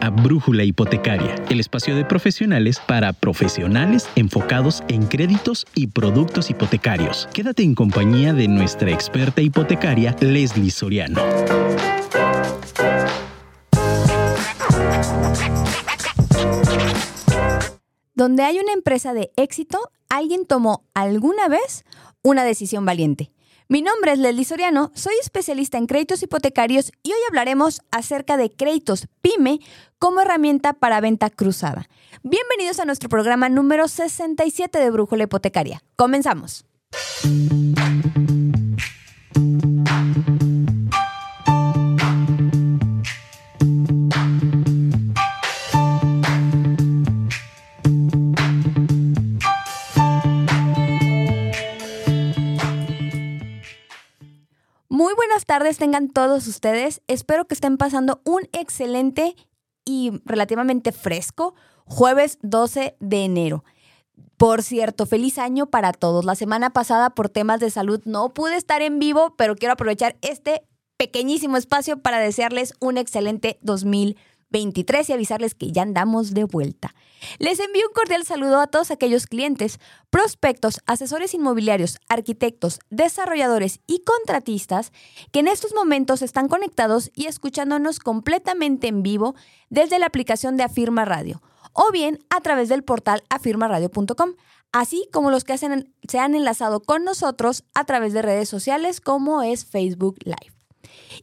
A Brújula Hipotecaria, el espacio de profesionales para profesionales enfocados en créditos y productos hipotecarios. Quédate en compañía de nuestra experta hipotecaria, Leslie Soriano. Donde hay una empresa de éxito, alguien tomó alguna vez una decisión valiente. Mi nombre es Leslie Soriano, soy especialista en créditos hipotecarios y hoy hablaremos acerca de créditos PYME como herramienta para venta cruzada. Bienvenidos a nuestro programa número 67 de Brújula Hipotecaria. Comenzamos. Buenas tardes tengan todos ustedes. Espero que estén pasando un excelente y relativamente fresco jueves 12 de enero. Por cierto, feliz año para todos. La semana pasada por temas de salud no pude estar en vivo, pero quiero aprovechar este pequeñísimo espacio para desearles un excelente 2020. 23 y avisarles que ya andamos de vuelta. Les envío un cordial saludo a todos aquellos clientes, prospectos, asesores inmobiliarios, arquitectos, desarrolladores y contratistas que en estos momentos están conectados y escuchándonos completamente en vivo desde la aplicación de Afirma Radio o bien a través del portal afirmaradio.com, así como los que se han enlazado con nosotros a través de redes sociales como es Facebook Live.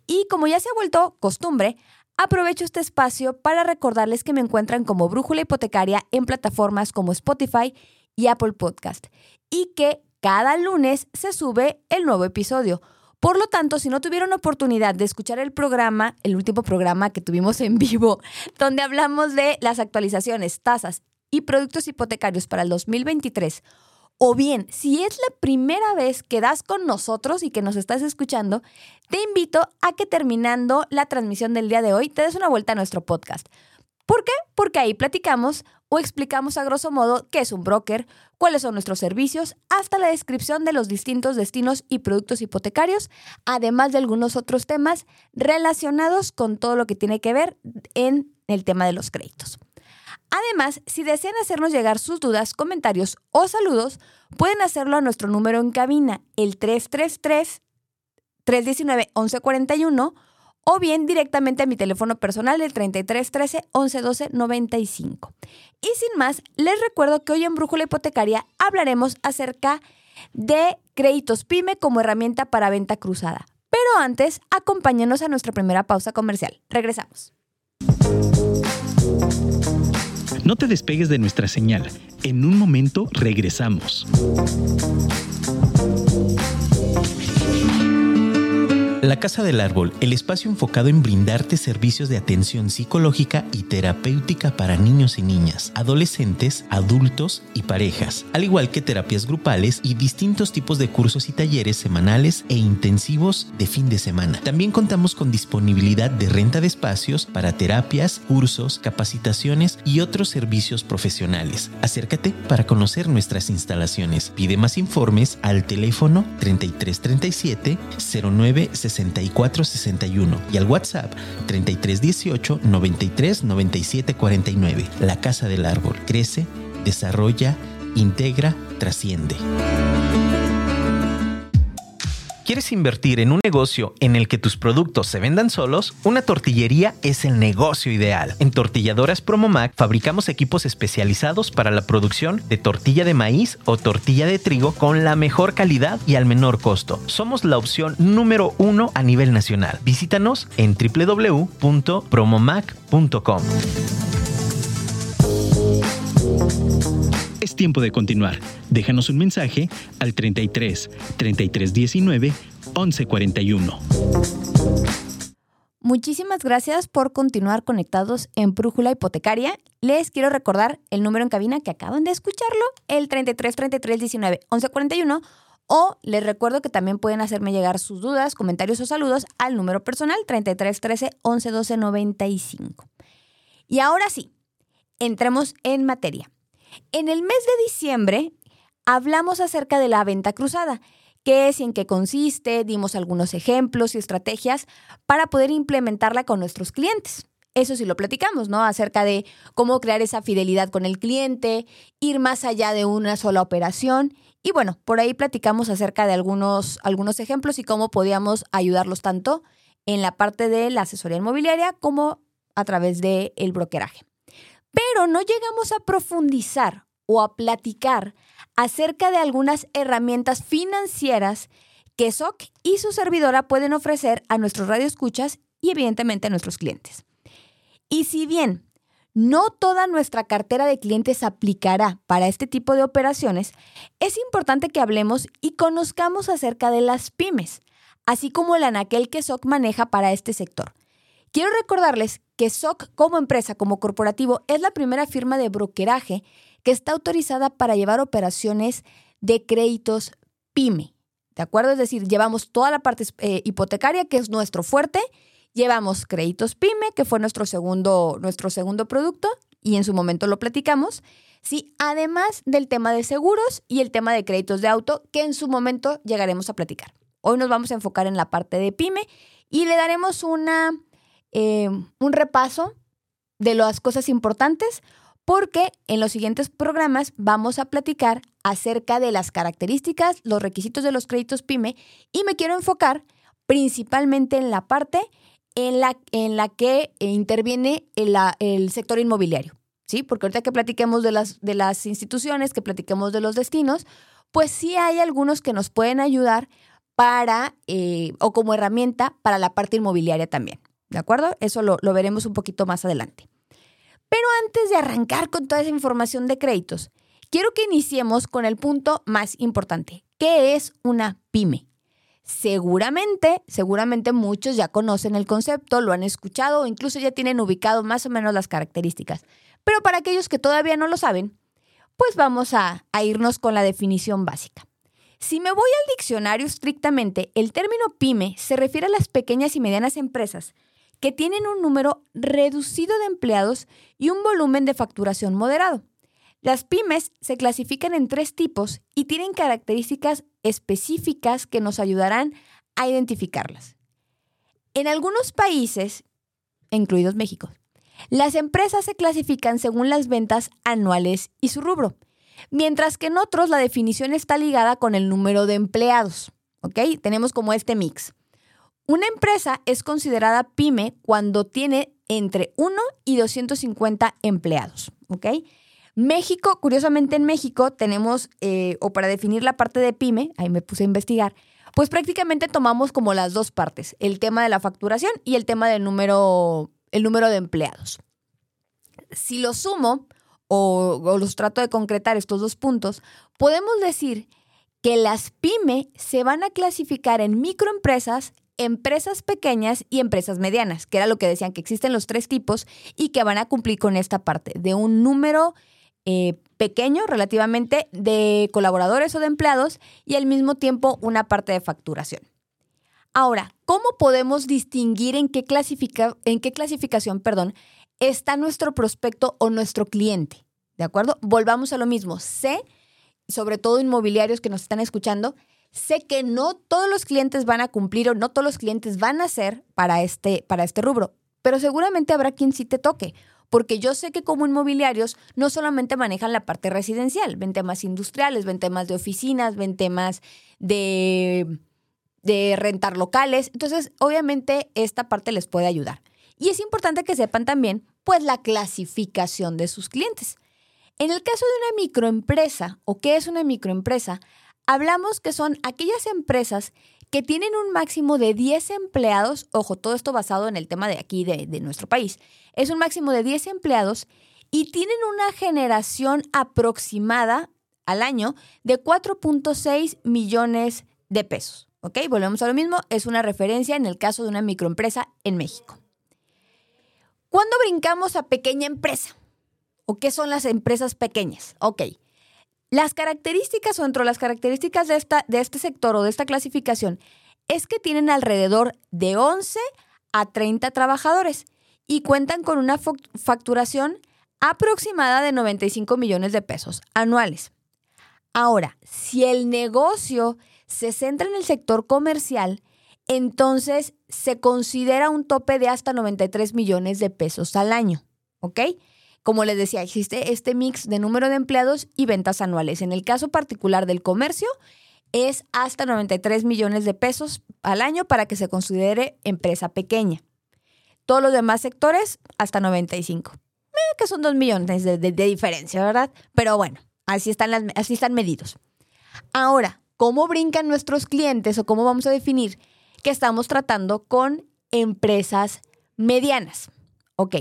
Y como ya se ha vuelto costumbre, Aprovecho este espacio para recordarles que me encuentran como Brújula Hipotecaria en plataformas como Spotify y Apple Podcast y que cada lunes se sube el nuevo episodio. Por lo tanto, si no tuvieron oportunidad de escuchar el programa, el último programa que tuvimos en vivo, donde hablamos de las actualizaciones, tasas y productos hipotecarios para el 2023 o bien, si es la primera vez que das con nosotros y que nos estás escuchando, te invito a que terminando la transmisión del día de hoy te des una vuelta a nuestro podcast. ¿Por qué? Porque ahí platicamos o explicamos a grosso modo qué es un broker, cuáles son nuestros servicios, hasta la descripción de los distintos destinos y productos hipotecarios, además de algunos otros temas relacionados con todo lo que tiene que ver en el tema de los créditos. Además, si desean hacernos llegar sus dudas, comentarios o saludos, pueden hacerlo a nuestro número en cabina, el 333-319-1141, o bien directamente a mi teléfono personal, el 3313-1112-95. Y sin más, les recuerdo que hoy en Brújula Hipotecaria hablaremos acerca de créditos PYME como herramienta para venta cruzada. Pero antes, acompáñenos a nuestra primera pausa comercial. Regresamos. No te despegues de nuestra señal. En un momento regresamos. La Casa del Árbol, el espacio enfocado en brindarte servicios de atención psicológica y terapéutica para niños y niñas, adolescentes, adultos y parejas, al igual que terapias grupales y distintos tipos de cursos y talleres semanales e intensivos de fin de semana. También contamos con disponibilidad de renta de espacios para terapias, cursos, capacitaciones y otros servicios profesionales. Acércate para conocer nuestras instalaciones. Pide más informes al teléfono 3337 09 6461 y al WhatsApp 3318 93 97 49. La Casa del Árbol crece, desarrolla, integra, trasciende. ¿Quieres invertir en un negocio en el que tus productos se vendan solos? Una tortillería es el negocio ideal. En Tortilladoras Promomac fabricamos equipos especializados para la producción de tortilla de maíz o tortilla de trigo con la mejor calidad y al menor costo. Somos la opción número uno a nivel nacional. Visítanos en www.promomac.com. Tiempo de continuar. Déjanos un mensaje al 33 33 19 11 41. Muchísimas gracias por continuar conectados en Brújula Hipotecaria. Les quiero recordar el número en cabina que acaban de escucharlo, el 33 33 19 11 41. O les recuerdo que también pueden hacerme llegar sus dudas, comentarios o saludos al número personal 33 13 11 12 95. Y ahora sí, entremos en materia. En el mes de diciembre hablamos acerca de la venta cruzada, qué es y en qué consiste, dimos algunos ejemplos y estrategias para poder implementarla con nuestros clientes. Eso sí lo platicamos, ¿no? Acerca de cómo crear esa fidelidad con el cliente, ir más allá de una sola operación. Y bueno, por ahí platicamos acerca de algunos, algunos ejemplos y cómo podíamos ayudarlos tanto en la parte de la asesoría inmobiliaria como a través del el brokeraje. Pero no llegamos a profundizar o a platicar acerca de algunas herramientas financieras que SOC y su servidora pueden ofrecer a nuestros radioescuchas y evidentemente a nuestros clientes. Y si bien no toda nuestra cartera de clientes aplicará para este tipo de operaciones, es importante que hablemos y conozcamos acerca de las pymes, así como el anaquel que SOC maneja para este sector. Quiero recordarles que SOC como empresa, como corporativo, es la primera firma de brokeraje que está autorizada para llevar operaciones de créditos pyme. ¿De acuerdo? Es decir, llevamos toda la parte eh, hipotecaria, que es nuestro fuerte, llevamos créditos pyme, que fue nuestro segundo, nuestro segundo producto, y en su momento lo platicamos. Sí, además del tema de seguros y el tema de créditos de auto, que en su momento llegaremos a platicar. Hoy nos vamos a enfocar en la parte de pyme y le daremos una, eh, un repaso de las cosas importantes porque en los siguientes programas vamos a platicar acerca de las características, los requisitos de los créditos PYME y me quiero enfocar principalmente en la parte en la, en la que interviene el, el sector inmobiliario. ¿Sí? Porque ahorita que platiquemos de las, de las instituciones, que platiquemos de los destinos, pues sí hay algunos que nos pueden ayudar para, eh, o como herramienta para la parte inmobiliaria también. ¿De acuerdo? Eso lo, lo veremos un poquito más adelante. Pero antes de arrancar con toda esa información de créditos, quiero que iniciemos con el punto más importante. ¿Qué es una pyme? Seguramente, seguramente muchos ya conocen el concepto, lo han escuchado o incluso ya tienen ubicado más o menos las características. Pero para aquellos que todavía no lo saben, pues vamos a, a irnos con la definición básica. Si me voy al diccionario estrictamente, el término pyme se refiere a las pequeñas y medianas empresas que tienen un número reducido de empleados y un volumen de facturación moderado. Las pymes se clasifican en tres tipos y tienen características específicas que nos ayudarán a identificarlas. En algunos países, incluidos México, las empresas se clasifican según las ventas anuales y su rubro, mientras que en otros la definición está ligada con el número de empleados. ¿Ok? Tenemos como este mix. Una empresa es considerada pyme cuando tiene entre 1 y 250 empleados, ¿ok? México, curiosamente en México tenemos, eh, o para definir la parte de pyme, ahí me puse a investigar, pues prácticamente tomamos como las dos partes, el tema de la facturación y el tema del número, el número de empleados. Si lo sumo o, o los trato de concretar estos dos puntos, podemos decir que las pyme se van a clasificar en microempresas empresas pequeñas y empresas medianas, que era lo que decían que existen los tres tipos y que van a cumplir con esta parte de un número eh, pequeño relativamente de colaboradores o de empleados y al mismo tiempo una parte de facturación. Ahora, ¿cómo podemos distinguir en qué, clasifica, en qué clasificación perdón, está nuestro prospecto o nuestro cliente? ¿De acuerdo? Volvamos a lo mismo. Sé, sobre todo inmobiliarios que nos están escuchando, sé que no todos los clientes van a cumplir o no todos los clientes van a ser para este, para este rubro, pero seguramente habrá quien sí te toque, porque yo sé que como inmobiliarios no solamente manejan la parte residencial, ven temas industriales, ven temas de oficinas, ven temas de, de rentar locales, entonces obviamente esta parte les puede ayudar. Y es importante que sepan también, pues, la clasificación de sus clientes. En el caso de una microempresa, o qué es una microempresa, hablamos que son aquellas empresas que tienen un máximo de 10 empleados, ojo, todo esto basado en el tema de aquí, de, nuestro país, es un máximo de 10 empleados y tienen una generación aproximada al año de 4.6 millones de pesos. ¿Ok? Volvemos a lo mismo, es una referencia en el caso de una microempresa en México. ¿Cuándo brincamos a pequeña empresa? ¿O qué son las empresas pequeñas? Ok, las características o entre las características de, esta, de este sector o de esta clasificación es que tienen alrededor de 11 a 30 trabajadores y cuentan con una facturación aproximada de 95 millones de pesos anuales. Ahora, si el negocio se centra en el sector comercial, entonces se considera un tope de hasta 93 millones de pesos al año, ¿ok? Como les decía, existe este mix de número de empleados y ventas anuales. En el caso particular del comercio, es hasta 93 millones de pesos al año para que se considere empresa pequeña. Todos los demás sectores, hasta 95. Eh, que son 2 millones de, diferencia, ¿verdad? Pero bueno, así están, las, así están medidos. Ahora, ¿cómo brincan nuestros clientes o cómo vamos a definir que estamos tratando con empresas medianas? Ok,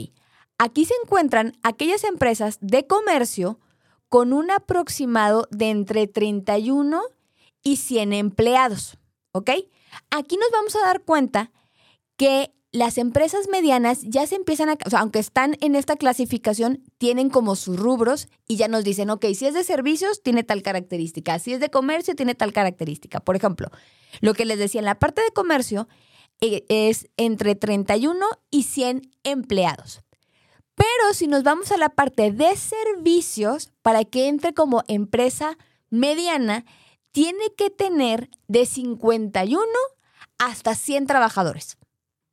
aquí se encuentran aquellas empresas de comercio con un aproximado de entre 31 y 100 empleados. ¿Ok? Aquí nos vamos a dar cuenta que las empresas medianas ya se empiezan a, o sea, aunque están en esta clasificación, tienen como sus rubros y ya nos dicen, ok, si es de servicios, tiene tal característica, si es de comercio, tiene tal característica. Por ejemplo, lo que les decía, en la parte de comercio eh, es entre 31 y 100 empleados. Pero si nos vamos a la parte de servicios, para que entre como empresa mediana, tiene que tener de 51 hasta 100 trabajadores.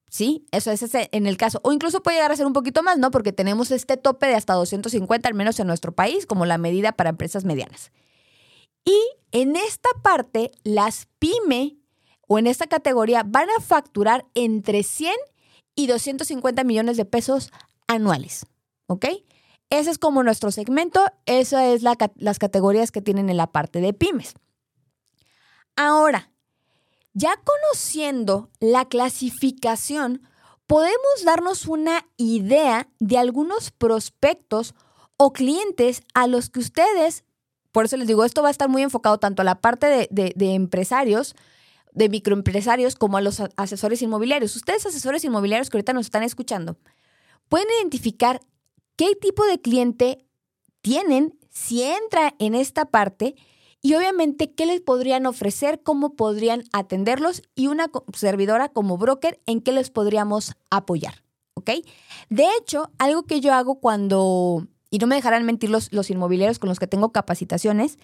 ¿Sí? Eso es en el caso. O incluso puede llegar a ser un poquito más, ¿no? Porque tenemos este tope de hasta 250, al menos en nuestro país, como la medida para empresas medianas. Y en esta parte, las pyme o en esta categoría van a facturar entre 100 y 250 millones de pesos anuales. ¿Ok? Ese es como nuestro segmento, esas es las categorías que tienen en la parte de pymes. Ahora, ya conociendo la clasificación, podemos darnos una idea de algunos prospectos o clientes a los que ustedes, por eso les digo, esto va a estar muy enfocado tanto a la parte de, empresarios, de microempresarios, como a los asesores inmobiliarios. Ustedes, asesores inmobiliarios que ahorita nos están escuchando, pueden identificar qué tipo de cliente tienen si entra en esta parte y obviamente qué les podrían ofrecer, cómo podrían atenderlos y una servidora como broker en qué les podríamos apoyar. ¿Ok? De hecho, algo que yo hago cuando, y no me dejarán mentir los, los inmobiliarios con los que tengo capacitaciones,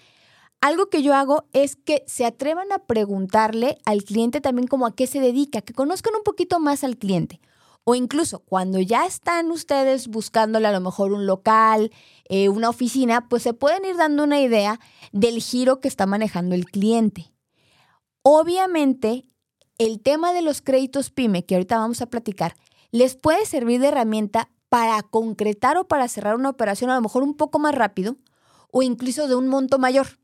algo que yo hago es que se atrevan a preguntarle al cliente también como a qué se dedica, que conozcan un poquito más al cliente. O incluso cuando ya están ustedes buscándole a lo mejor un local, eh, una oficina, pues se pueden ir dando una idea del giro que está manejando el cliente. Obviamente, el tema de los créditos PYME, que ahorita vamos a platicar, les puede servir de herramienta para concretar o para cerrar una operación a lo mejor un poco más rápido o incluso de un monto mayor.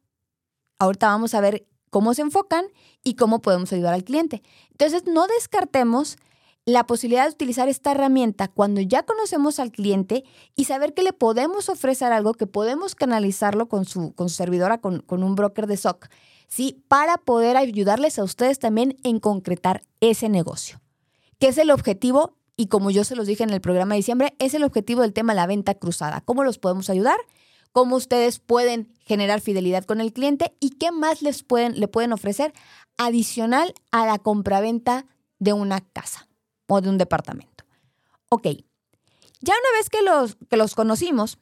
Ahorita vamos a ver cómo se enfocan y cómo podemos ayudar al cliente. Entonces, no descartemos la posibilidad de utilizar esta herramienta cuando ya conocemos al cliente y saber que le podemos ofrecer algo, que podemos canalizarlo con su, con su servidora, con, un broker de SOC, ¿sí? Para poder ayudarles a ustedes también en concretar ese negocio, que es el objetivo, y como yo se los dije en el programa de diciembre, es el objetivo del tema la venta cruzada. ¿Cómo los podemos ayudar? ¿Cómo ustedes pueden generar fidelidad con el cliente? ¿Y qué más les pueden, le pueden ofrecer adicional a la compraventa de una casa? O de un departamento. Ok, ya una vez que los, que los conocimos,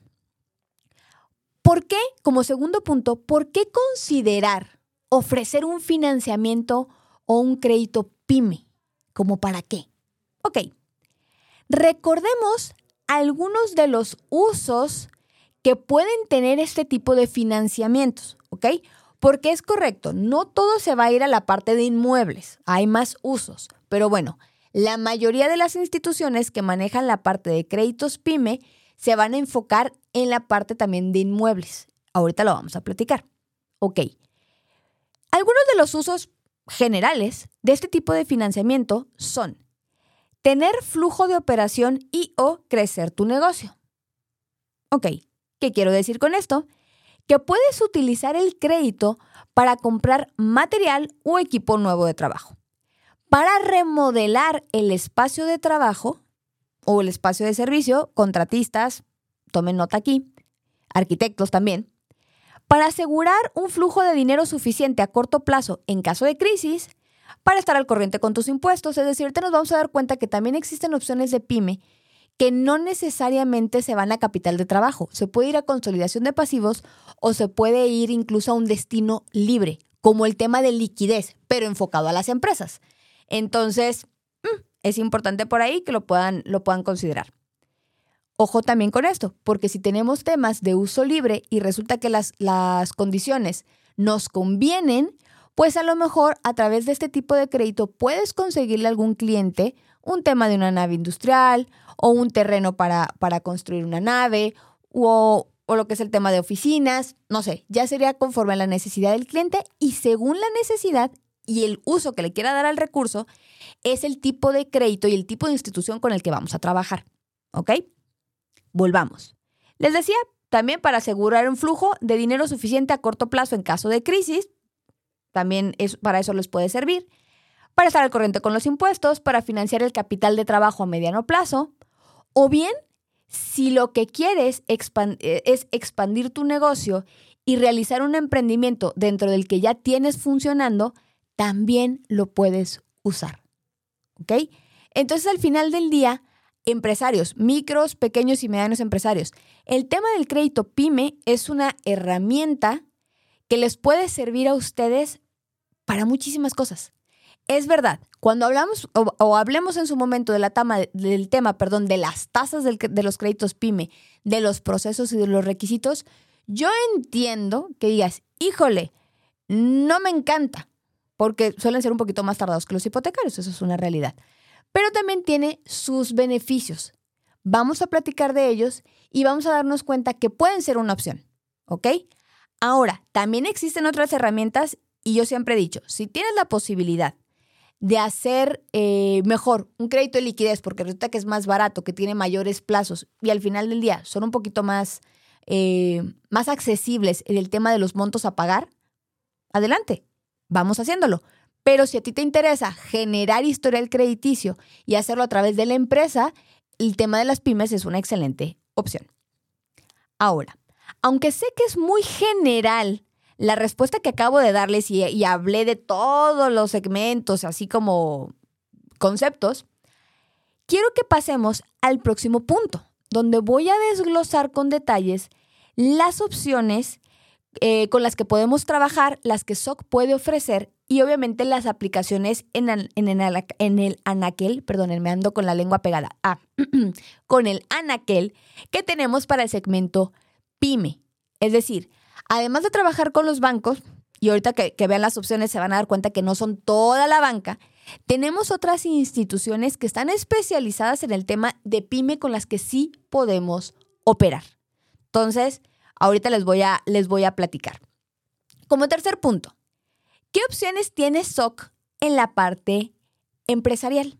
¿por qué, como segundo punto, por qué considerar ofrecer un financiamiento o un crédito pyme? ¿Como para qué? Ok, recordemos algunos de los usos que pueden tener este tipo de financiamientos, ¿ok? Porque es correcto, no todo se va a ir a la parte de inmuebles, hay más usos, pero bueno, la mayoría de las instituciones que manejan la parte de créditos pyme se van a enfocar en la parte también de inmuebles. Ahorita lo vamos a platicar. Ok. Algunos de los usos generales de este tipo de financiamiento son tener flujo de operación y o crecer tu negocio. Ok, ¿qué quiero decir con esto? Que puedes utilizar el crédito para comprar material o equipo nuevo de trabajo para remodelar el espacio de trabajo o el espacio de servicio, contratistas, tomen nota aquí, arquitectos también, para asegurar un flujo de dinero suficiente a corto plazo en caso de crisis, para estar al corriente con tus impuestos. Es decir, te nos vamos a dar cuenta que también existen opciones de pyme que no necesariamente se van a capital de trabajo. Se puede ir a consolidación de pasivos o se puede ir incluso a un destino libre, como el tema de liquidez, pero enfocado a las empresas. Entonces, mm, es importante por ahí que lo puedan, lo puedan considerar. Ojo también con esto, porque si tenemos temas de uso libre y resulta que las, las condiciones nos convienen, pues a lo mejor a través de este tipo de crédito puedes conseguirle a algún cliente un tema de una nave industrial o un terreno para, para construir una nave o, o lo que es el tema de oficinas, no sé, ya sería conforme a la necesidad del cliente y según la necesidad y el uso que le quiera dar al recurso, es el tipo de crédito y el tipo de institución con el que vamos a trabajar. ¿Ok? Volvamos. Les decía, también para asegurar un flujo de dinero suficiente a corto plazo en caso de crisis, también es, para eso les puede servir. Para estar al corriente con los impuestos, para financiar el capital de trabajo a mediano plazo, o bien si lo que quieres eh, es expandir tu negocio y realizar un emprendimiento dentro del que ya tienes funcionando, también lo puedes usar. ¿Ok? Entonces al final del día, empresarios, micros, pequeños y medianos empresarios, el tema del crédito pyme es una herramienta que les puede servir a ustedes para muchísimas cosas. Es verdad, cuando hablamos o, hablemos en su momento del tema perdón, de las tasas de los créditos PYME, de los procesos y de los requisitos, yo entiendo que digas, híjole, no me encanta, porque suelen ser un poquito más tardados que los hipotecarios, eso es una realidad. Pero también tiene sus beneficios. Vamos a platicar de ellos y vamos a darnos cuenta que pueden ser una opción, ¿ok? Ahora, también existen otras herramientas y yo siempre he dicho, si tienes la posibilidad de hacer eh, mejor un crédito de liquidez, porque resulta que es más barato, que tiene mayores plazos y al final del día son un poquito más, eh, más accesibles en el tema de los montos a pagar, adelante, vamos haciéndolo. Pero si a ti te interesa generar historial crediticio y hacerlo a través de la empresa, el tema de las pymes es una excelente opción. Ahora, aunque sé que es muy general la respuesta que acabo de darles y, hablé de todos los segmentos, así como conceptos, quiero que pasemos al próximo punto, donde voy a desglosar con detalles las opciones eh, con las que podemos trabajar, las que SOC puede ofrecer y obviamente las aplicaciones en, el anaquel, perdón, me ando con la lengua pegada, ah, con el anaquel que tenemos para el segmento pyme. Es decir, además de trabajar con los bancos, y ahorita que, vean las opciones se van a dar cuenta que no son toda la banca, tenemos otras instituciones que están especializadas en el tema de pyme con las que sí podemos operar. Entonces, ahorita les voy a, les voy a platicar. Como tercer punto, ¿qué opciones tiene SOC en la parte empresarial?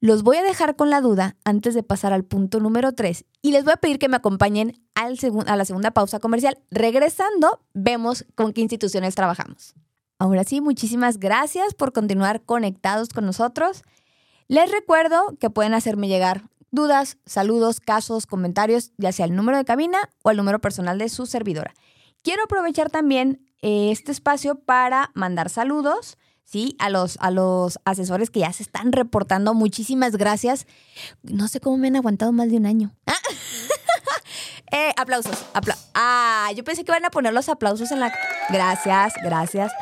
Los voy a dejar con la duda antes de pasar al punto número 3 y les voy a pedir que me acompañen al a la segunda pausa comercial. Regresando, vemos con qué instituciones trabajamos. Ahora sí, muchísimas gracias por continuar conectados con nosotros. Les recuerdo que pueden hacerme llegar dudas, saludos, casos, comentarios, ya sea al número de cabina o al número personal de su servidora. Quiero aprovechar también eh, este espacio para mandar saludos ¿sí? A los, a los asesores que ya se están reportando. Muchísimas gracias. No sé cómo me han aguantado más de un año. eh, aplausos. ah, yo pensé que iban a poner los aplausos en la... Gracias, gracias.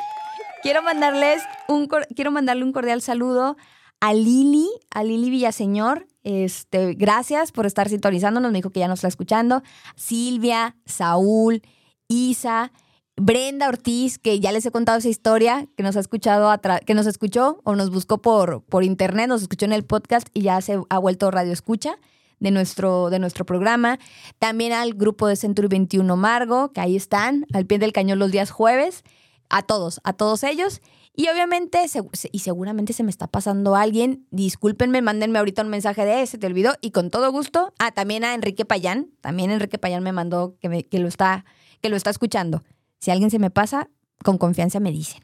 Quiero mandarles un, quiero mandarle un cordial saludo a Lili, a Lili Villaseñor. Este, gracias por estar sintonizándonos. Me dijo que ya nos está escuchando. Silvia, Saúl, Isa, Brenda Ortiz, que ya les he contado esa historia, que nos ha escuchado, que nos escuchó o nos buscó por, por internet, nos escuchó en el podcast y ya se ha vuelto radio escucha de nuestro, de nuestro programa. También al grupo de Century 21 Margo, que ahí están, al pie del cañón los días jueves. A todos, a todos ellos. Y obviamente, y seguramente se me está pasando alguien, discúlpenme, mándenme ahorita un mensaje de ese, te olvidó, y con todo gusto. Ah, también a Enrique Payán, también Enrique Payán me mandó que, que, lo, está, que lo está escuchando. Si alguien se me pasa, con confianza me dicen.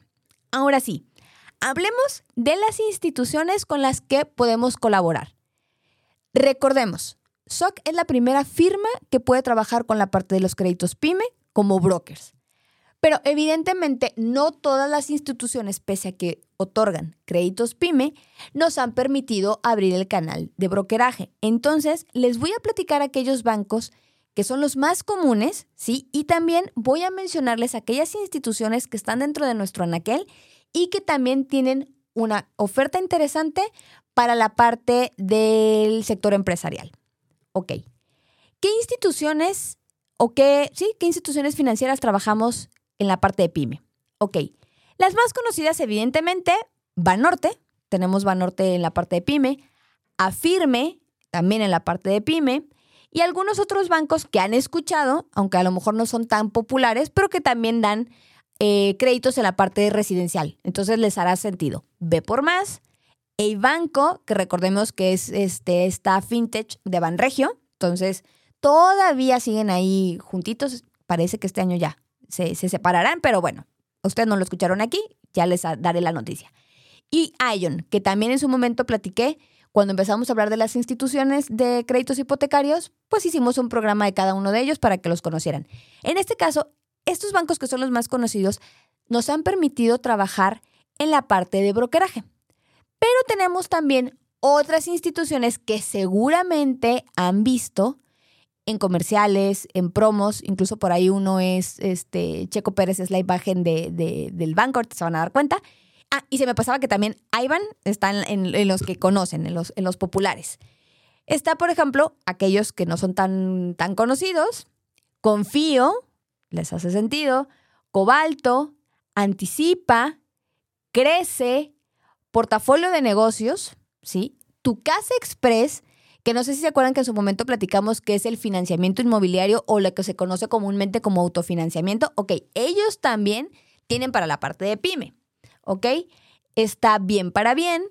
Ahora sí, hablemos de las instituciones con las que podemos colaborar. Recordemos, SOC es la primera firma que puede trabajar con la parte de los créditos PYME como brokers. Pero evidentemente no todas las instituciones, pese a que otorgan créditos PYME, nos han permitido abrir el canal de brokeraje. Entonces, les voy a platicar aquellos bancos que son los más comunes, ¿sí? Y también voy a mencionarles aquellas instituciones que están dentro de nuestro anaquel y que también tienen una oferta interesante para la parte del sector empresarial. Ok. ¿Qué instituciones o qué, sí, qué instituciones financieras trabajamos en la parte de pyme? Ok. Las más conocidas, evidentemente, Banorte. Tenemos Banorte en la parte de pyme. Afirme, también en la parte de pyme. Y algunos otros bancos que han escuchado, aunque a lo mejor no son tan populares, pero que también dan eh, créditos en la parte residencial. Entonces les hará sentido. Ve por más. El banco, que recordemos que es este, esta fintech de Banregio. Entonces, todavía siguen ahí juntitos. Parece que este año ya se, se separarán, pero bueno, ustedes no lo escucharon aquí, ya les daré la noticia. Y Ion, que también en su momento platiqué, cuando empezamos a hablar de las instituciones de créditos hipotecarios, pues hicimos un programa de cada uno de ellos para que los conocieran. En este caso, estos bancos que son los más conocidos nos han permitido trabajar en la parte de brokeraje. Pero tenemos también otras instituciones que seguramente han visto en comerciales, en promos, incluso por ahí uno es este Checo Pérez es la imagen de, del banco, te se van a dar cuenta. Ah, y se me pasaba que también Ivan está en, en, los que conocen, en los, en los populares. Está, por ejemplo, aquellos que no son tan, tan conocidos, Confío, les hace sentido, Cobalto, Anticipa, Crece, Portafolio de Negocios, ¿sí? Tu Casa Express, que no sé si se acuerdan que en su momento platicamos que es el financiamiento inmobiliario o lo que se conoce comúnmente como autofinanciamiento. Ok, ellos también tienen para la parte de pyme, ¿ok? Está Bien para Bien,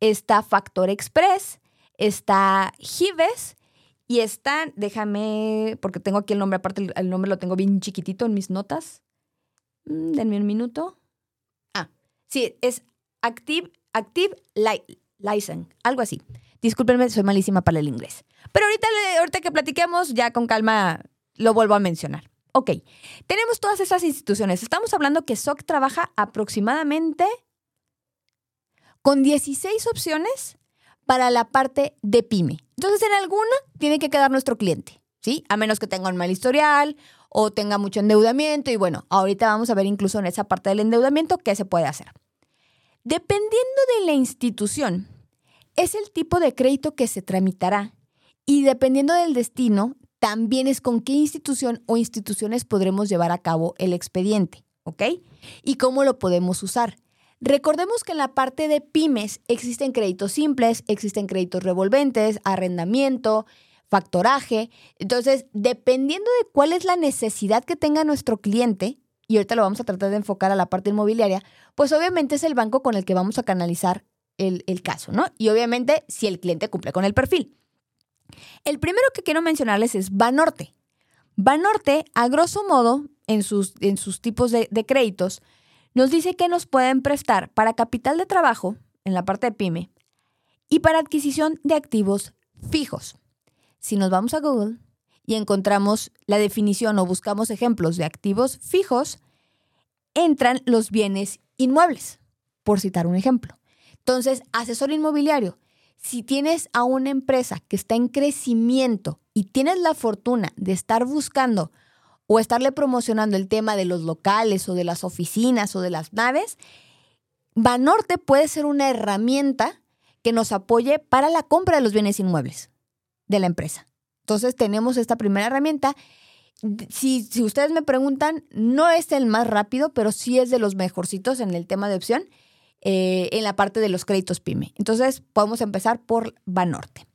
está Factor Express, está Gives y están, déjame, porque tengo aquí el nombre, aparte el nombre lo tengo bien chiquitito en mis notas. Mm, denme un minuto. Ah, sí, es Active, Active License, algo así. Discúlpenme, soy malísima para el inglés. Pero ahorita, ahorita que platiquemos, ya con calma lo vuelvo a mencionar. Ok, tenemos todas esas instituciones. Estamos hablando que SOC trabaja aproximadamente con 16 opciones para la parte de pyme. Entonces, en alguna tiene que quedar nuestro cliente, ¿sí? A menos que tenga un mal historial o tenga mucho endeudamiento. Y bueno, ahorita vamos a ver incluso en esa parte del endeudamiento qué se puede hacer. Dependiendo de la institución, es el tipo de crédito que se tramitará y dependiendo del destino, también es con qué institución o instituciones podremos llevar a cabo el expediente, ¿ok? Y cómo lo podemos usar. Recordemos que en la parte de pymes existen créditos simples, existen créditos revolventes, arrendamiento, factoraje. Entonces, dependiendo de cuál es la necesidad que tenga nuestro cliente, y ahorita lo vamos a tratar de enfocar a la parte inmobiliaria, pues obviamente es el banco con el que vamos a canalizar el, caso, ¿no? Y obviamente si el cliente cumple con el perfil. El primero que quiero mencionarles es Banorte. Banorte, a grosso modo, en sus, en sus tipos de, de créditos, nos dice que nos pueden prestar para capital de trabajo, en la parte de pyme, y para adquisición de activos fijos. Si nos vamos a Google y encontramos la definición o buscamos ejemplos de activos fijos, entran los bienes inmuebles, por citar un ejemplo. Entonces, asesor inmobiliario, si tienes a una empresa que está en crecimiento y tienes la fortuna de estar buscando o estarle promocionando el tema de los locales o de las oficinas o de las naves, Banorte puede ser una herramienta que nos apoye para la compra de los bienes inmuebles de la empresa. Entonces tenemos esta primera herramienta. Si, si ustedes me preguntan, no es el más rápido, pero sí es de los mejorcitos en el tema de opción eh, en la parte de los créditos PYME. Entonces, podemos empezar por Banorte.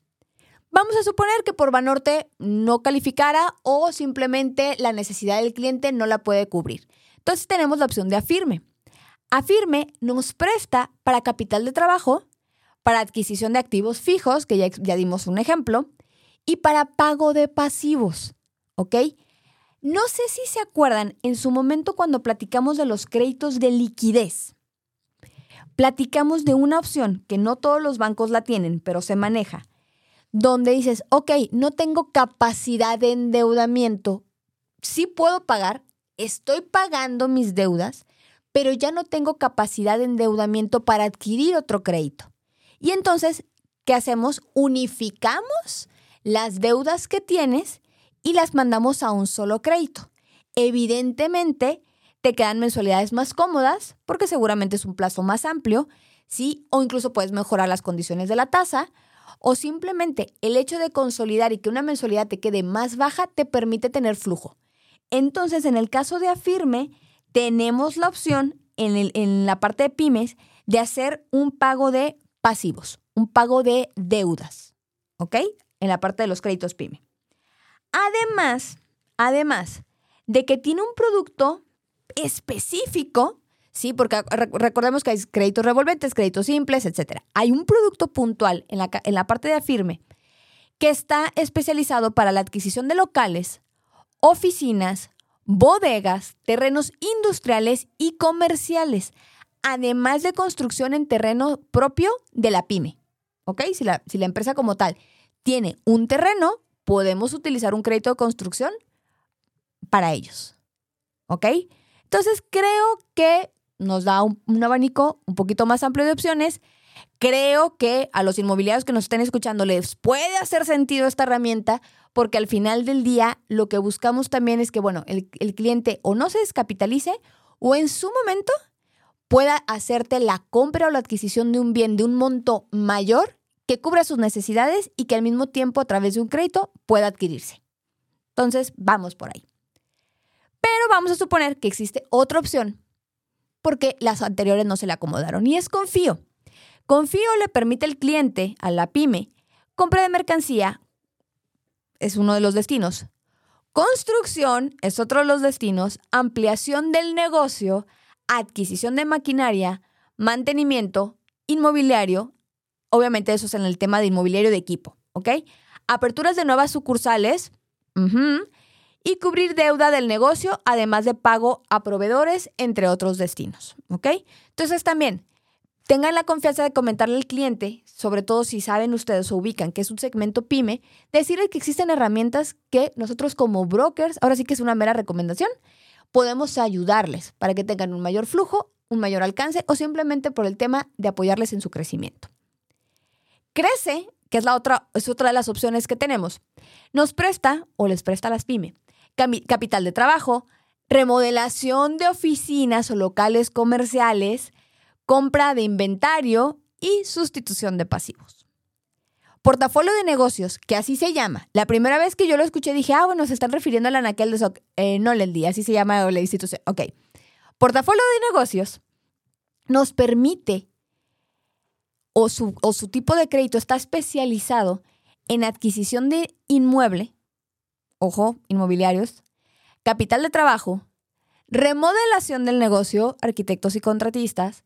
Vamos a suponer que por Banorte no calificara o simplemente la necesidad del cliente no la puede cubrir. Entonces tenemos la opción de Afirme. Afirme nos presta para capital de trabajo, para adquisición de activos fijos, que ya, ya dimos un ejemplo, y para pago de pasivos. ¿Ok? No sé si se acuerdan en su momento cuando platicamos de los créditos de liquidez platicamos de una opción que no todos los bancos la tienen, pero se maneja, donde dices, ok, no tengo capacidad de endeudamiento, sí puedo pagar, estoy pagando mis deudas, pero ya no tengo capacidad de endeudamiento para adquirir otro crédito. Y entonces, ¿qué hacemos? Unificamos las deudas que tienes y las mandamos a un solo crédito. Evidentemente, te quedan mensualidades más cómodas porque seguramente es un plazo más amplio, ¿sí? O incluso puedes mejorar las condiciones de la tasa o simplemente el hecho de consolidar y que una mensualidad te quede más baja te permite tener flujo. Entonces, en el caso de Afirme, tenemos la opción en, en la parte de pymes de hacer un pago de pasivos, un pago de deudas, ¿ok? En la parte de los créditos pyme. Además, además de que tiene un producto específico, ¿sí? Porque recordemos que hay créditos revolventes, créditos simples, etc. Hay un producto puntual en la, en la parte de Afirme que está especializado para la adquisición de locales, oficinas, bodegas, terrenos industriales y comerciales, además de construcción en terreno propio de la pyme. ¿Ok? Si la, si la empresa como tal tiene un terreno, podemos utilizar un crédito de construcción para ellos. ¿Ok? Entonces creo que nos da un, abanico un poquito más amplio de opciones. Creo que a los inmobiliarios que nos estén escuchando les puede hacer sentido esta herramienta porque al final del día lo que buscamos también es que, bueno, el, cliente o no se descapitalice o en su momento pueda hacerte la compra o la adquisición de un bien de un monto mayor que cubra sus necesidades y que al mismo tiempo a través de un crédito pueda adquirirse. Entonces, vamos por ahí. Pero vamos a suponer que existe otra opción porque las anteriores no se le acomodaron y es Confío. Confío le permite al cliente, a la pyme, compra de mercancía, es uno de los destinos. Construcción es otro de los destinos, ampliación del negocio, adquisición de maquinaria, mantenimiento, inmobiliario, obviamente eso es en el tema de inmobiliario de equipo, ¿ok? Aperturas de nuevas sucursales, y cubrir deuda del negocio, además de pago a proveedores, entre otros destinos. ¿Ok? Entonces también, tengan la confianza de comentarle al cliente, sobre todo si saben ustedes o ubican que es un segmento pyme, decirle que existen herramientas que nosotros como brokers, ahora sí que es una mera recomendación, podemos ayudarles para que tengan un mayor flujo, un mayor alcance o simplemente por el tema de apoyarles en su crecimiento. Crece, que es la otra, es otra de las opciones que tenemos, nos presta o les presta a las pymes capital de trabajo, remodelación de oficinas o locales comerciales, compra de inventario y sustitución de pasivos. Portafolio de negocios, que así se llama. La primera vez que yo lo escuché dije, ah, bueno, se están refiriendo a la Anaquel de SOC. Eh, no, día, así se llama la institución. Ok. Portafolio de negocios nos permite, o su, o su tipo de crédito está especializado en adquisición de inmueble, ojo, inmobiliarios, capital de trabajo, remodelación del negocio, arquitectos y contratistas,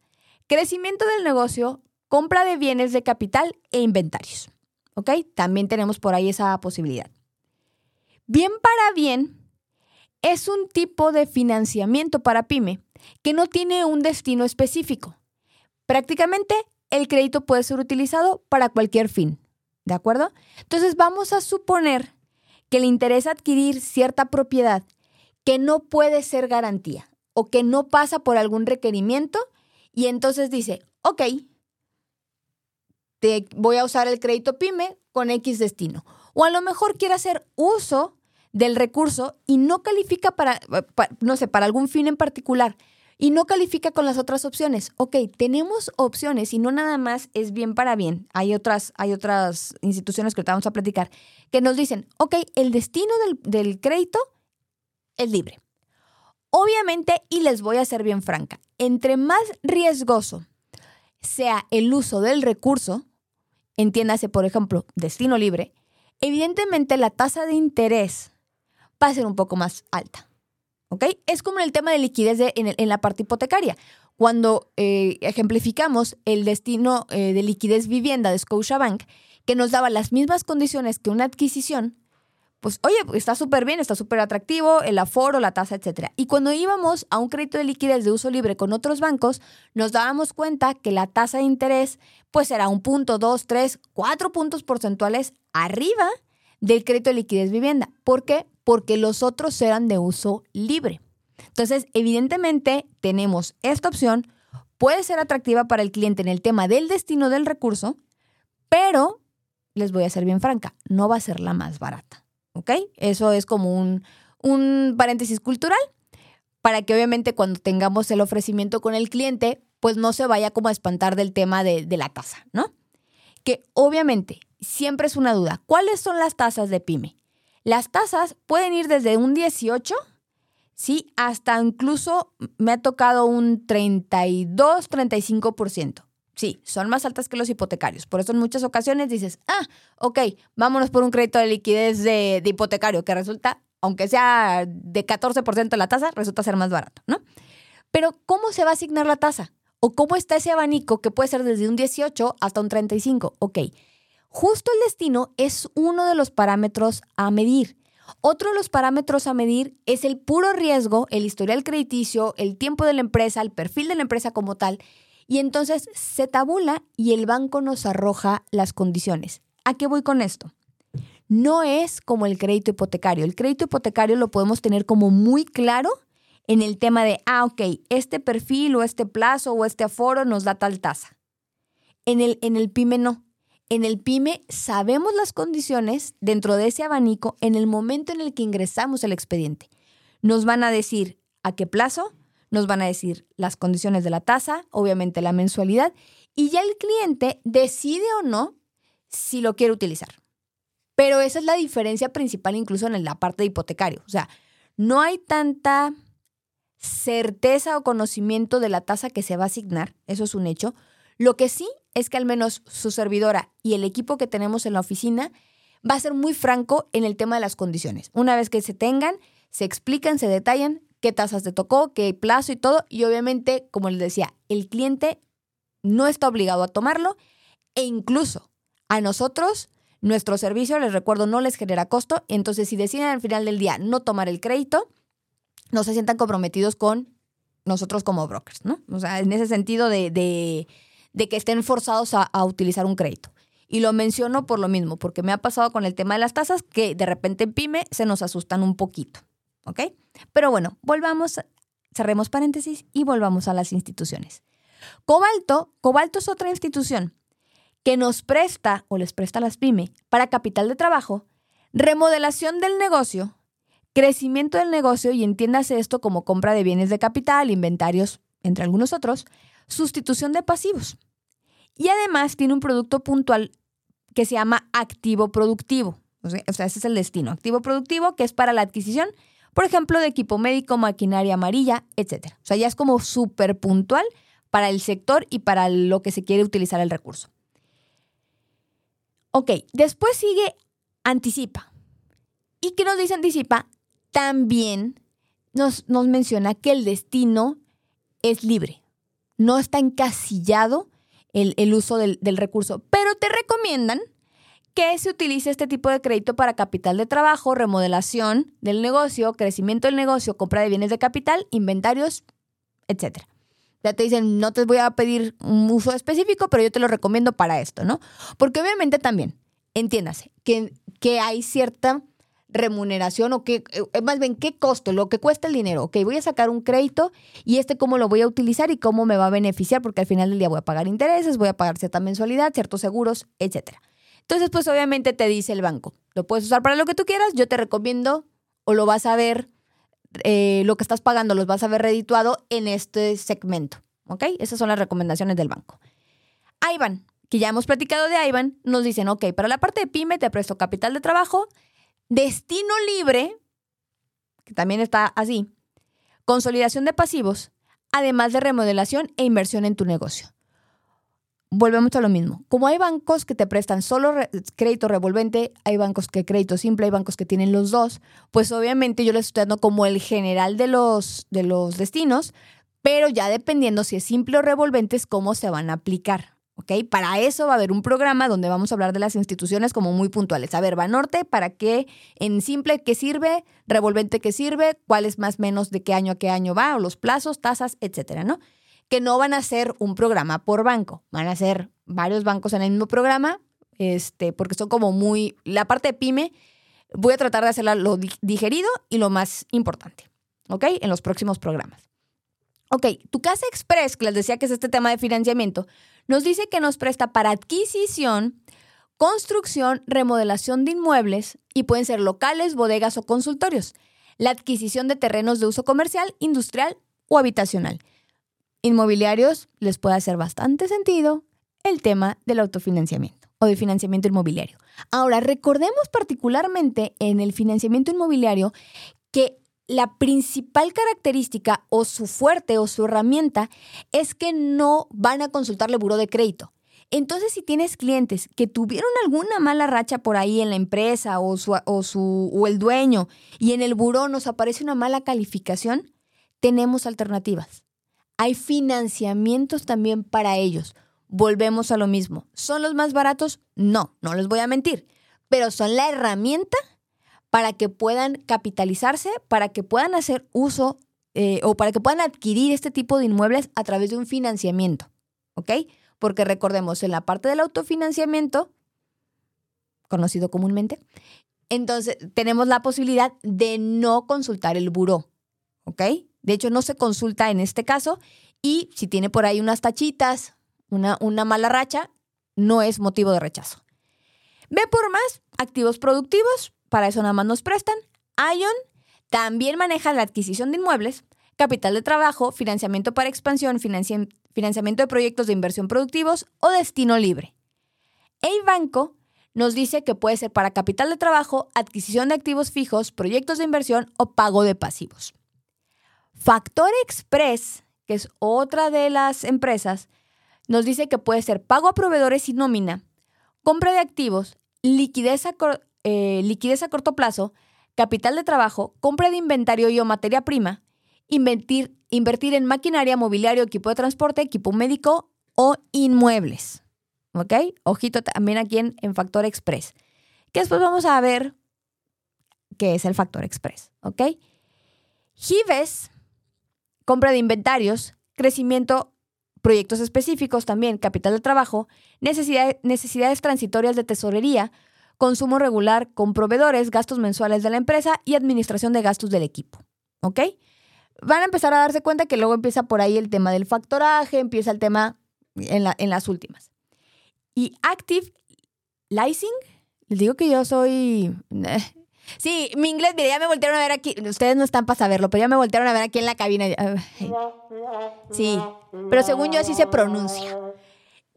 crecimiento del negocio, compra de bienes de capital e inventarios. ¿Ok? También tenemos por ahí esa posibilidad. Bien para bien es un tipo de financiamiento para pyme que no tiene un destino específico. Prácticamente el crédito puede ser utilizado para cualquier fin. ¿De acuerdo? Entonces vamos a suponer que le interesa adquirir cierta propiedad que no puede ser garantía o que no pasa por algún requerimiento y entonces dice, ok, te voy a usar el crédito PYME con X destino. O a lo mejor quiere hacer uso del recurso y no califica para, no sé, para algún fin en particular y no califica con las otras opciones. Ok, tenemos opciones y no nada más es bien para bien. Hay otras, hay otras instituciones que te vamos a platicar que nos dicen, ok, el destino del, del crédito es libre. Obviamente, y les voy a ser bien franca, entre más riesgoso sea el uso del recurso, entiéndase, por ejemplo, destino libre, evidentemente la tasa de interés va a ser un poco más alta. Es como el tema de liquidez en, la parte hipotecaria. Cuando eh, ejemplificamos el destino eh, de liquidez vivienda de Scotiabank, que nos daba las mismas condiciones que una adquisición, pues oye, está súper bien, está súper atractivo, el aforo, la tasa, etc. Y cuando íbamos a un crédito de liquidez de uso libre con otros bancos, nos dábamos cuenta que la tasa de interés pues era un punto, dos, tres, cuatro puntos porcentuales arriba del crédito de liquidez vivienda. ¿Por qué? Porque los otros eran de uso libre. Entonces, evidentemente, tenemos esta opción, puede ser atractiva para el cliente en el tema del destino del recurso, pero les voy a ser bien franca, no va a ser la más barata. ¿Ok? Eso es como un, un paréntesis cultural, para que obviamente cuando tengamos el ofrecimiento con el cliente, pues no se vaya como a espantar del tema de, de la tasa, ¿no? Que obviamente siempre es una duda. ¿Cuáles son las tasas de pyme? Las tasas pueden ir desde un 18, ¿sí? Hasta incluso me ha tocado un 32, 35%. Sí, son más altas que los hipotecarios. Por eso en muchas ocasiones dices, ah, ok, vámonos por un crédito de liquidez de, hipotecario, que resulta, aunque sea de 14% la tasa, resulta ser más barato, ¿no? Pero ¿cómo se va a asignar la tasa? ¿O cómo está ese abanico que puede ser desde un 18 hasta un 35? Ok, justo el destino es uno de los parámetros a medir. Otro de los parámetros a medir es el puro riesgo, el historial crediticio, el tiempo de la empresa, el perfil de la empresa como tal, y entonces se tabula y el banco nos arroja las condiciones. ¿A qué voy con esto? No es como el crédito hipotecario. El crédito hipotecario lo podemos tener como muy claro en el tema de, ah, ok, este perfil o este plazo o este aforo nos da tal tasa. En el, en el PYME no. En el PYME sabemos las condiciones dentro de ese abanico en el momento en el que ingresamos el expediente. Nos van a decir a qué plazo, nos van a decir las condiciones de la tasa, obviamente la mensualidad, y ya el cliente decide o no si lo quiere utilizar. Pero esa es la diferencia principal incluso en la parte de hipotecario. O sea, no hay tanta certeza o conocimiento de la tasa que se va a asignar, eso es un hecho. Lo que sí es que al menos su servidora y el equipo que tenemos en la oficina va a ser muy franco en el tema de las condiciones. Una vez que se tengan, se explican, se detallan, qué tasas te tocó, qué plazo y todo. Y obviamente, como les decía, el cliente no está obligado a tomarlo e incluso a nosotros, nuestro servicio, les recuerdo, no les genera costo. Entonces, si deciden al final del día no tomar el crédito, no se sientan comprometidos con nosotros como brokers, ¿no? O sea, en ese sentido de, de, que estén forzados a, utilizar un crédito. Y lo menciono por lo mismo, porque me ha pasado con el tema de las tasas que de repente en pyme se nos asustan un poquito. ¿ok? Pero bueno, volvamos, cerremos paréntesis y volvamos a las instituciones. Cobalto, Cobalto es otra institución que nos presta o les presta a las pymes para capital de trabajo, remodelación del negocio, crecimiento del negocio y entiéndase esto como compra de bienes de capital, inventarios, entre algunos otros, sustitución de pasivos. Y además tiene un producto puntual que se llama activo productivo. O sea, ese es el destino. Activo productivo que es para la adquisición por ejemplo, de equipo médico, maquinaria amarilla, etc. O sea, ya es como súper puntual para el sector y para lo que se quiere utilizar el recurso. Ok, después sigue anticipa. ¿Y qué nos dice anticipa? También nos, nos menciona que el destino es libre. No está encasillado el, uso del, del recurso, pero te recomiendan que se utilice este tipo de crédito para capital de trabajo, remodelación del negocio, crecimiento del negocio, compra de bienes de capital, inventarios, etc. Ya te dicen, no te voy a pedir un uso específico, pero yo te lo recomiendo para esto, ¿no? Porque obviamente también, entiéndase, que, que hay cierta remuneración o que, eh, más bien, qué costo, lo que cuesta el dinero. Ok, voy a sacar un crédito y este cómo lo voy a utilizar y cómo me va a beneficiar, porque al final del día voy a pagar intereses, voy a pagar cierta mensualidad, ciertos seguros, etcétera. Entonces, pues obviamente te dice el banco, lo puedes usar para lo que tú quieras, yo te recomiendo o lo vas a ver, eh, lo que estás pagando, los vas a ver redituado en este segmento. ¿Ok? Esas son las recomendaciones del banco. Ivan, que ya hemos platicado de Ivan, nos dicen, ok, para la parte de pyme te presto capital de trabajo, destino libre, que también está así, consolidación de pasivos, además de remodelación e inversión en tu negocio volvemos a lo mismo. Como hay bancos que te prestan solo crédito revolvente, hay bancos que crédito simple, hay bancos que tienen los dos, pues obviamente yo les estoy dando como el general de los, de los destinos, pero ya dependiendo si es simple o revolvente es cómo se van a aplicar. ¿Ok? Para eso va a haber un programa donde vamos a hablar de las instituciones como muy puntuales. A ver, Banorte, ¿para qué? En simple, ¿qué sirve? Revolvente, ¿qué sirve? ¿Cuál es más menos de qué año a qué año va? O los plazos, tasas, etcétera, ¿no? que no van a ser un programa por banco, van a ser varios bancos en el mismo programa, este, porque son como muy, la parte de pyme, voy a tratar de hacerla lo digerido y lo más importante, ¿ok? En los próximos programas. Ok, tu Casa Express, que les decía que es este tema de financiamiento, nos dice que nos presta para adquisición, construcción, remodelación de inmuebles y pueden ser locales, bodegas o consultorios. la adquisición de terrenos de uso comercial, industrial o habitacional. Inmobiliarios les puede hacer bastante sentido el tema del autofinanciamiento o de financiamiento inmobiliario. Ahora, recordemos particularmente en el financiamiento inmobiliario que la principal característica o su fuerte o su herramienta es que no van a consultarle buró de crédito. Entonces, si tienes clientes que tuvieron alguna mala racha por ahí en la empresa o, su, o, su, o el dueño y en el buró nos aparece una mala calificación, tenemos alternativas. Hay financiamientos también para ellos. Volvemos a lo mismo. ¿Son los más baratos? No, no les voy a mentir, pero son la herramienta para que puedan capitalizarse, para que puedan hacer uso eh, o para que puedan adquirir este tipo de inmuebles a través de un financiamiento. ¿Ok? Porque recordemos, en la parte del autofinanciamiento, conocido comúnmente, entonces tenemos la posibilidad de no consultar el buró. ¿Ok? De hecho, no se consulta en este caso y si tiene por ahí unas tachitas, una, una mala racha, no es motivo de rechazo. Ve por más activos productivos, para eso nada más nos prestan. Ion también maneja la adquisición de inmuebles, capital de trabajo, financiamiento para expansión, financiamiento de proyectos de inversión productivos o destino libre. El banco nos dice que puede ser para capital de trabajo, adquisición de activos fijos, proyectos de inversión o pago de pasivos. Factor Express, que es otra de las empresas, nos dice que puede ser pago a proveedores y nómina, compra de activos, liquidez a, eh, liquidez a corto plazo, capital de trabajo, compra de inventario y o materia prima, invertir, invertir en maquinaria, mobiliario, equipo de transporte, equipo médico o inmuebles. ¿Ok? Ojito también aquí en, en Factor Express. Que después vamos a ver qué es el Factor Express. ¿Ok? Gives, compra de inventarios, crecimiento, proyectos específicos también, capital de trabajo, necesidades transitorias de tesorería, consumo regular con proveedores, gastos mensuales de la empresa y administración de gastos del equipo. ¿Ok? Van a empezar a darse cuenta que luego empieza por ahí el tema del factoraje, empieza el tema en, las últimas. Y Active Licing, les digo que yo soy... Eh, sí, mi inglés, mire, ya me voltearon a ver aquí. Ustedes no están para saberlo, pero ya me voltearon a ver aquí en la cabina. Sí, pero según yo así se pronuncia.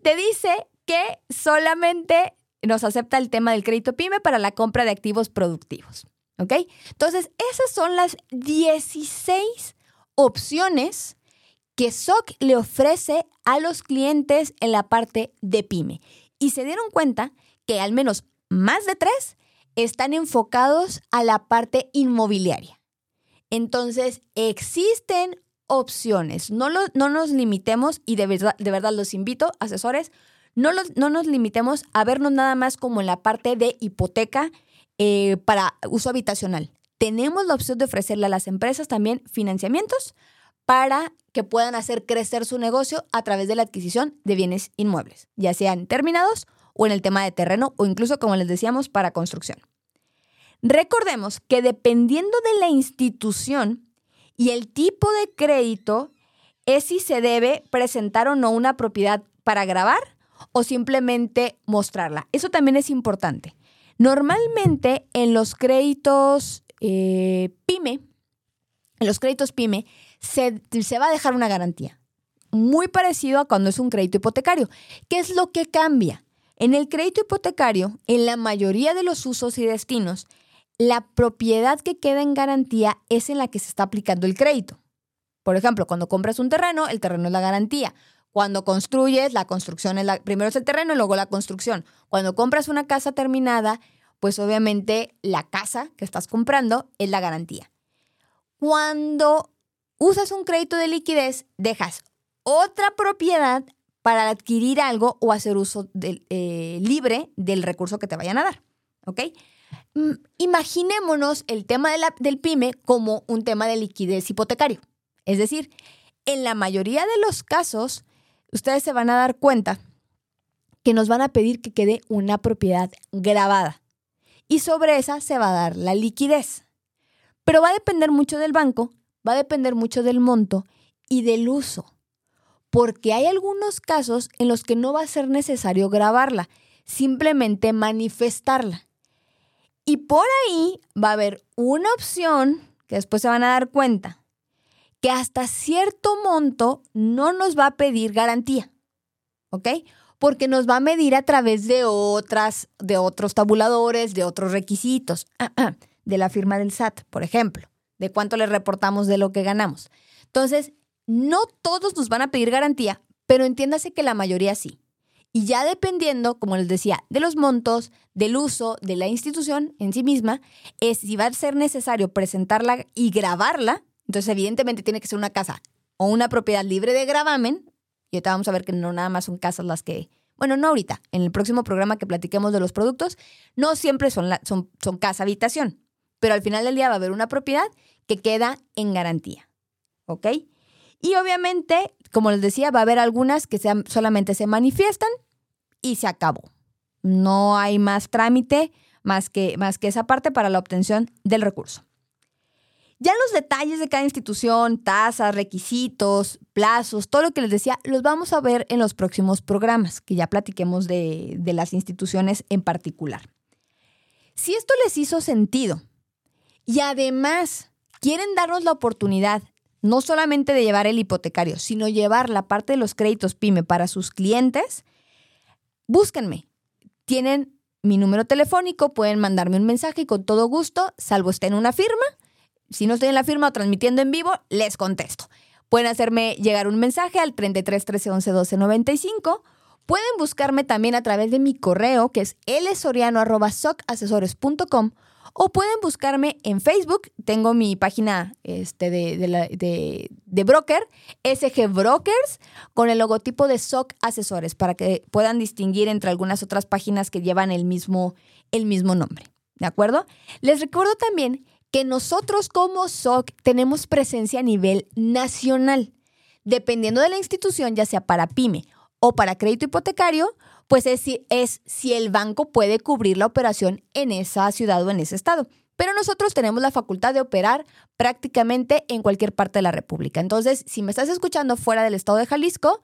Te dice que solamente nos acepta el tema del crédito PYME para la compra de activos productivos. ¿Ok? Entonces, esas son las 16 opciones que SOC le ofrece a los clientes en la parte de PYME. Y se dieron cuenta que al menos más de tres están enfocados a la parte inmobiliaria. Entonces, existen opciones. No, no nos limitemos y de verdad, de verdad los invito, asesores, no, nos limitemos a vernos nada más como en la parte de hipoteca eh, para uso habitacional. Tenemos la opción de ofrecerle a las empresas también financiamientos para que puedan hacer crecer su negocio a través de la adquisición de bienes inmuebles, ya sean terminados o en el tema de terreno o incluso, como les decíamos, para construcción. Recordemos que dependiendo de la institución y el tipo de crédito, es si se debe presentar o no una propiedad para grabar o simplemente mostrarla. Eso también es importante. Normalmente en los créditos eh, PYME, en los créditos PYME, se, se va a dejar una garantía. Muy parecido a cuando es un crédito hipotecario. ¿Qué es lo que cambia? En el crédito hipotecario, en la mayoría de los usos y destinos, la propiedad que queda en garantía es en la que se está aplicando el crédito. Por ejemplo, cuando compras un terreno, el terreno es la garantía. Cuando construyes, la construcción es la, primero es el terreno y luego la construcción. Cuando compras una casa terminada, pues obviamente la casa que estás comprando es la garantía. Cuando usas un crédito de liquidez, dejas otra propiedad para adquirir algo o hacer uso eh, libre del recurso que te vayan a dar. ¿Ok? Mm, imaginémonos el tema del PYME como un tema de liquidez hipotecario. Es decir, en la mayoría de los casos, ustedes se van a dar cuenta que nos van a pedir que quede una propiedad grabada. Y sobre esa se va a dar la liquidez. Pero va a depender mucho del banco, va a depender mucho del monto y del uso. Porque hay algunos casos en los que no va a ser necesario grabarla, simplemente manifestarla. Y por ahí va a haber una opción que después se van a dar cuenta que hasta cierto monto no nos va a pedir garantía, ¿ok? Porque nos va a medir a través de otras, de otros tabuladores, de otros requisitos, de la firma del SAT, por ejemplo, de cuánto le reportamos de lo que ganamos. Entonces, no todos nos van a pedir garantía, pero entiéndase que la mayoría sí. Y ya dependiendo, como les decía, de los montos, del uso de la institución en sí misma, es si va a ser necesario presentarla y grabarla. Entonces, evidentemente, tiene que ser una casa o una propiedad libre de gravamen. Y ahorita vamos a ver que no nada más son casas las que. Bueno, no ahorita. En el próximo programa que platiquemos de los productos, no siempre son, son, son casa-habitación. Pero al final del día va a haber una propiedad que queda en garantía. ¿Ok? Y obviamente, como les decía, va a haber algunas que solamente se manifiestan y se acabó. No hay más trámite más que, más que esa parte para la obtención del recurso. Ya los detalles de cada institución, tasas, requisitos, plazos, todo lo que les decía, los vamos a ver en los próximos programas, que ya platiquemos de, de las instituciones en particular. Si esto les hizo sentido y además quieren darnos la oportunidad no solamente de llevar el hipotecario, sino llevar la parte de los créditos PYME para sus clientes, búsquenme. Tienen mi número telefónico, pueden mandarme un mensaje y con todo gusto, salvo esté en una firma. Si no estoy en la firma o transmitiendo en vivo, les contesto. Pueden hacerme llegar un mensaje al 33 13 11 12 95. Pueden buscarme también a través de mi correo, que es lsoriano.socasesores.com o pueden buscarme en Facebook. Tengo mi página este, de, broker, SG Brokers, con el logotipo de SOC Asesores, para que puedan distinguir entre algunas otras páginas que llevan el mismo, el mismo nombre. ¿De acuerdo? Les recuerdo también que nosotros como SOC tenemos presencia a nivel nacional. Dependiendo de la institución, ya sea para pyme o para crédito hipotecario, pues es, es si el banco puede cubrir la operación en esa ciudad o en ese estado. Pero nosotros tenemos la facultad de operar prácticamente en cualquier parte de la República. Entonces, si me estás escuchando fuera del estado de Jalisco,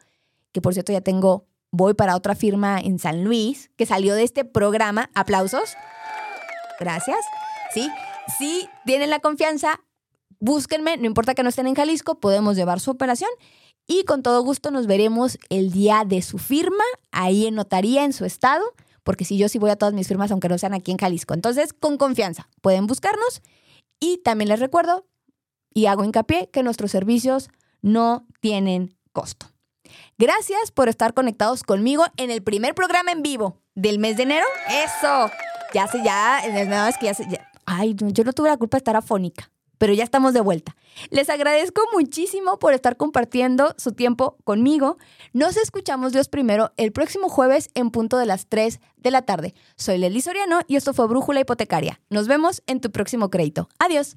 que por cierto ya tengo, voy para otra firma en San Luis, que salió de este programa, aplausos. Gracias. Sí, si tienen la confianza, búsquenme, no importa que no estén en Jalisco, podemos llevar su operación y con todo gusto nos veremos el día de su firma, ahí en notaría, en su estado, porque si yo sí voy a todas mis firmas, aunque no sean aquí en Jalisco. Entonces, con confianza, pueden buscarnos y también les recuerdo y hago hincapié que nuestros servicios no tienen costo. Gracias por estar conectados conmigo en el primer programa en vivo del mes de enero. Eso. Ya sé, ya, nada más que ya sé, Ay, yo no tuve la culpa de estar afónica pero ya estamos de vuelta. Les agradezco muchísimo por estar compartiendo su tiempo conmigo. Nos escuchamos Dios primero el próximo jueves en punto de las 3 de la tarde. Soy Lely Soriano y esto fue Brújula Hipotecaria. Nos vemos en tu próximo crédito. Adiós.